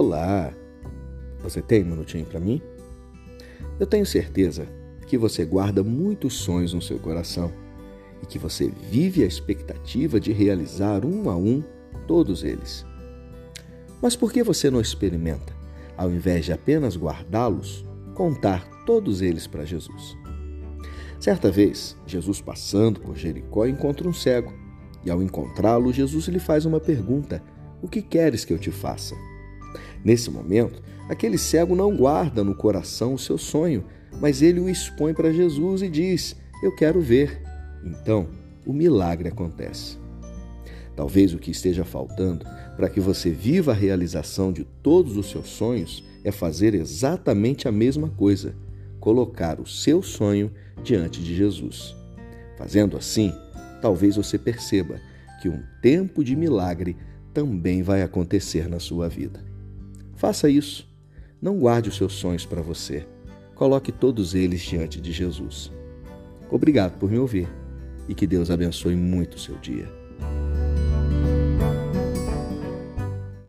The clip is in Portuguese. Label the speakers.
Speaker 1: Olá! Você tem um minutinho para mim? Eu tenho certeza que você guarda muitos sonhos no seu coração e que você vive a expectativa de realizar um a um todos eles. Mas por que você não experimenta, ao invés de apenas guardá-los, contar todos eles para Jesus? Certa vez, Jesus passando por Jericó encontra um cego, e ao encontrá-lo, Jesus lhe faz uma pergunta: O que queres que eu te faça? Nesse momento, aquele cego não guarda no coração o seu sonho, mas ele o expõe para Jesus e diz: Eu quero ver. Então, o milagre acontece. Talvez o que esteja faltando para que você viva a realização de todos os seus sonhos é fazer exatamente a mesma coisa: colocar o seu sonho diante de Jesus. Fazendo assim, talvez você perceba que um tempo de milagre também vai acontecer na sua vida. Faça isso. Não guarde os seus sonhos para você. Coloque todos eles diante de Jesus. Obrigado por me ouvir e que Deus abençoe muito o seu dia.